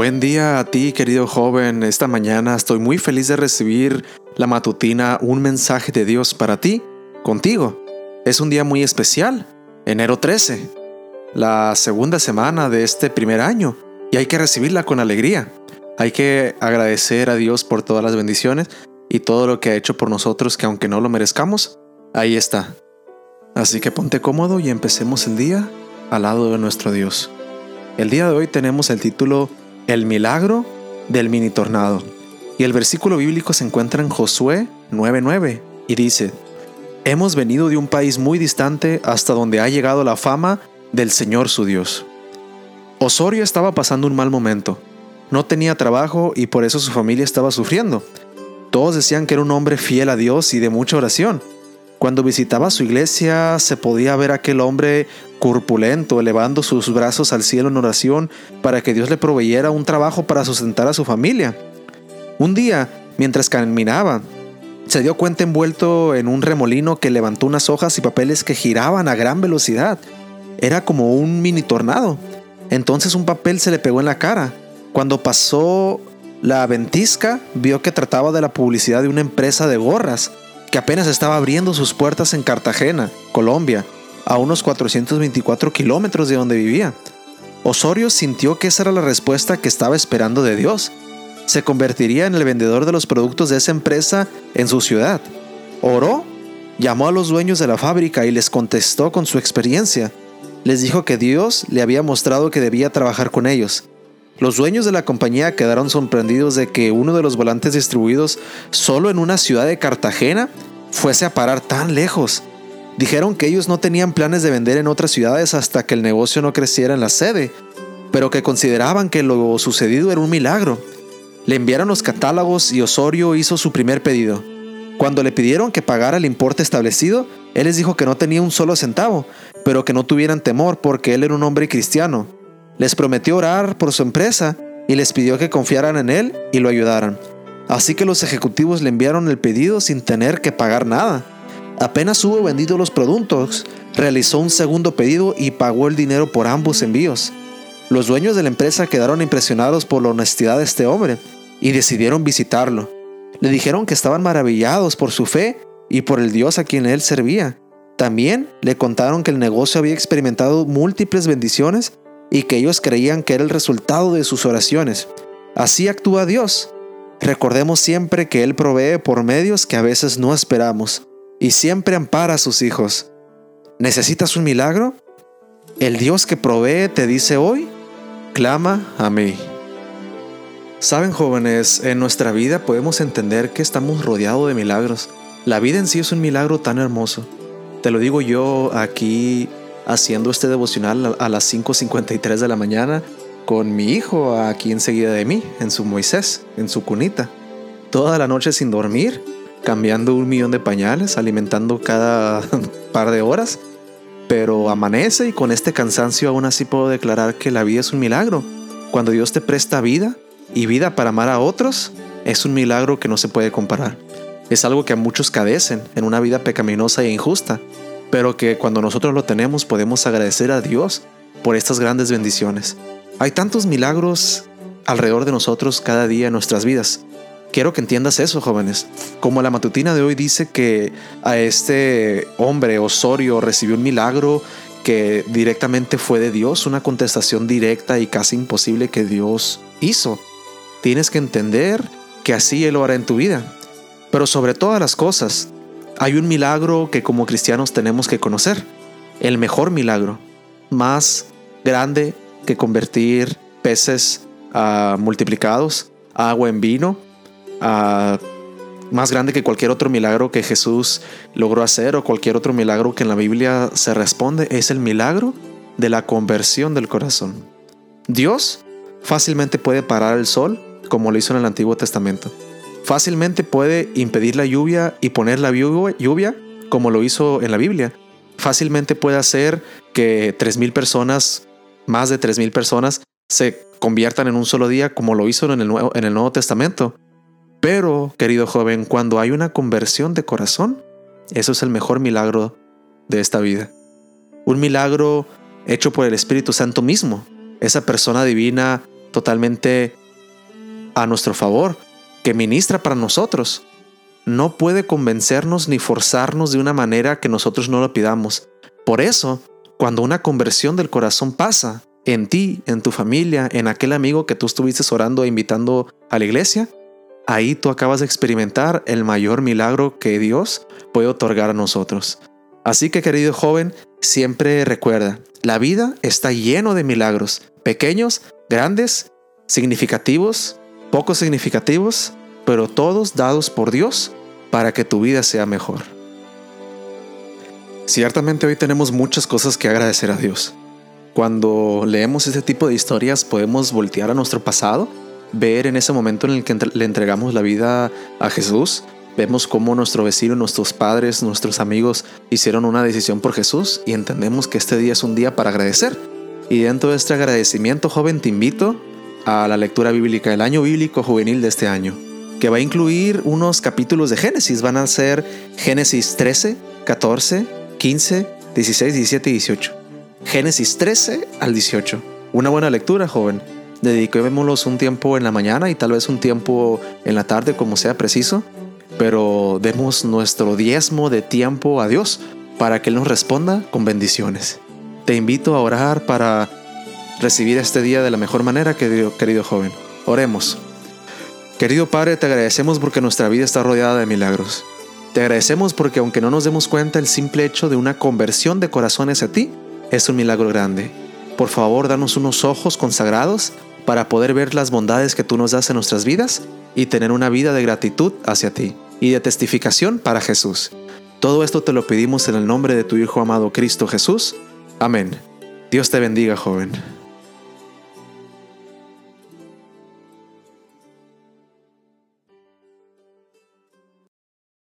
Buen día a ti, querido joven. Esta mañana estoy muy feliz de recibir la matutina Un mensaje de Dios para ti, contigo. Es un día muy especial, enero 13, la segunda semana de este primer año, y hay que recibirla con alegría. Hay que agradecer a Dios por todas las bendiciones y todo lo que ha hecho por nosotros, que aunque no lo merezcamos, ahí está. Así que ponte cómodo y empecemos el día al lado de nuestro Dios. El día de hoy tenemos el título el milagro del mini tornado. Y el versículo bíblico se encuentra en Josué 9:9 y dice, Hemos venido de un país muy distante hasta donde ha llegado la fama del Señor su Dios. Osorio estaba pasando un mal momento. No tenía trabajo y por eso su familia estaba sufriendo. Todos decían que era un hombre fiel a Dios y de mucha oración. Cuando visitaba su iglesia se podía ver a aquel hombre corpulento, elevando sus brazos al cielo en oración para que Dios le proveyera un trabajo para sustentar a su familia. Un día, mientras caminaba, se dio cuenta envuelto en un remolino que levantó unas hojas y papeles que giraban a gran velocidad. Era como un mini tornado. Entonces un papel se le pegó en la cara. Cuando pasó la ventisca, vio que trataba de la publicidad de una empresa de gorras que apenas estaba abriendo sus puertas en Cartagena, Colombia, a unos 424 kilómetros de donde vivía. Osorio sintió que esa era la respuesta que estaba esperando de Dios. Se convertiría en el vendedor de los productos de esa empresa en su ciudad. Oró, llamó a los dueños de la fábrica y les contestó con su experiencia. Les dijo que Dios le había mostrado que debía trabajar con ellos. Los dueños de la compañía quedaron sorprendidos de que uno de los volantes distribuidos solo en una ciudad de Cartagena fuese a parar tan lejos. Dijeron que ellos no tenían planes de vender en otras ciudades hasta que el negocio no creciera en la sede, pero que consideraban que lo sucedido era un milagro. Le enviaron los catálogos y Osorio hizo su primer pedido. Cuando le pidieron que pagara el importe establecido, él les dijo que no tenía un solo centavo, pero que no tuvieran temor porque él era un hombre cristiano. Les prometió orar por su empresa y les pidió que confiaran en él y lo ayudaran. Así que los ejecutivos le enviaron el pedido sin tener que pagar nada. Apenas hubo vendido los productos, realizó un segundo pedido y pagó el dinero por ambos envíos. Los dueños de la empresa quedaron impresionados por la honestidad de este hombre y decidieron visitarlo. Le dijeron que estaban maravillados por su fe y por el Dios a quien él servía. También le contaron que el negocio había experimentado múltiples bendiciones y que ellos creían que era el resultado de sus oraciones. Así actúa Dios. Recordemos siempre que Él provee por medios que a veces no esperamos y siempre ampara a sus hijos. ¿Necesitas un milagro? El Dios que provee te dice hoy, clama a mí. Saben jóvenes, en nuestra vida podemos entender que estamos rodeados de milagros. La vida en sí es un milagro tan hermoso. Te lo digo yo aquí haciendo este devocional a las 5.53 de la mañana con mi hijo aquí enseguida de mí, en su Moisés, en su cunita. Toda la noche sin dormir, cambiando un millón de pañales, alimentando cada par de horas, pero amanece y con este cansancio aún así puedo declarar que la vida es un milagro. Cuando Dios te presta vida y vida para amar a otros, es un milagro que no se puede comparar. Es algo que a muchos cadecen en una vida pecaminosa e injusta, pero que cuando nosotros lo tenemos podemos agradecer a Dios por estas grandes bendiciones. Hay tantos milagros alrededor de nosotros cada día en nuestras vidas. Quiero que entiendas eso, jóvenes. Como la matutina de hoy dice que a este hombre Osorio recibió un milagro que directamente fue de Dios, una contestación directa y casi imposible que Dios hizo. Tienes que entender que así Él lo hará en tu vida. Pero sobre todas las cosas, hay un milagro que como cristianos tenemos que conocer. El mejor milagro, más grande que convertir peces ah, multiplicados, agua en vino, más grande que cualquier otro milagro que Jesús logró hacer o cualquier otro milagro que en la Biblia se responde, es el milagro de la conversión del corazón. Dios fácilmente puede parar el sol como lo hizo en el Antiguo Testamento. Fácilmente puede impedir la lluvia y poner la lluvia como lo hizo en la Biblia. Fácilmente puede hacer que 3.000 personas, más de 3.000 personas, se conviertan en un solo día como lo hizo en el, Nuevo, en el Nuevo Testamento. Pero, querido joven, cuando hay una conversión de corazón, eso es el mejor milagro de esta vida. Un milagro hecho por el Espíritu Santo mismo. Esa persona divina totalmente a nuestro favor, que ministra para nosotros. No puede convencernos ni forzarnos de una manera que nosotros no lo pidamos. Por eso, cuando una conversión del corazón pasa en ti, en tu familia, en aquel amigo que tú estuviste orando e invitando a la iglesia, ahí tú acabas de experimentar el mayor milagro que Dios puede otorgar a nosotros. Así que querido joven, siempre recuerda, la vida está lleno de milagros, pequeños, grandes, significativos, poco significativos, pero todos dados por Dios para que tu vida sea mejor. Ciertamente hoy tenemos muchas cosas que agradecer a Dios. Cuando leemos este tipo de historias podemos voltear a nuestro pasado, ver en ese momento en el que le entregamos la vida a Jesús, vemos cómo nuestro vecino, nuestros padres, nuestros amigos hicieron una decisión por Jesús y entendemos que este día es un día para agradecer. Y dentro de este agradecimiento, joven, te invito a la lectura bíblica, el año bíblico juvenil de este año, que va a incluir unos capítulos de Génesis. Van a ser Génesis 13, 14, 15, 16, 17 y 18. Génesis 13 al 18. Una buena lectura, joven. Dediquémoslos un tiempo en la mañana y tal vez un tiempo en la tarde, como sea preciso, pero demos nuestro diezmo de tiempo a Dios para que Él nos responda con bendiciones. Te invito a orar para recibir este día de la mejor manera, querido, querido joven. Oremos. Querido Padre, te agradecemos porque nuestra vida está rodeada de milagros. Te agradecemos porque aunque no nos demos cuenta, el simple hecho de una conversión de corazones a ti es un milagro grande. Por favor, danos unos ojos consagrados para poder ver las bondades que tú nos das en nuestras vidas y tener una vida de gratitud hacia ti y de testificación para Jesús. Todo esto te lo pedimos en el nombre de tu Hijo amado Cristo Jesús. Amén. Dios te bendiga, joven.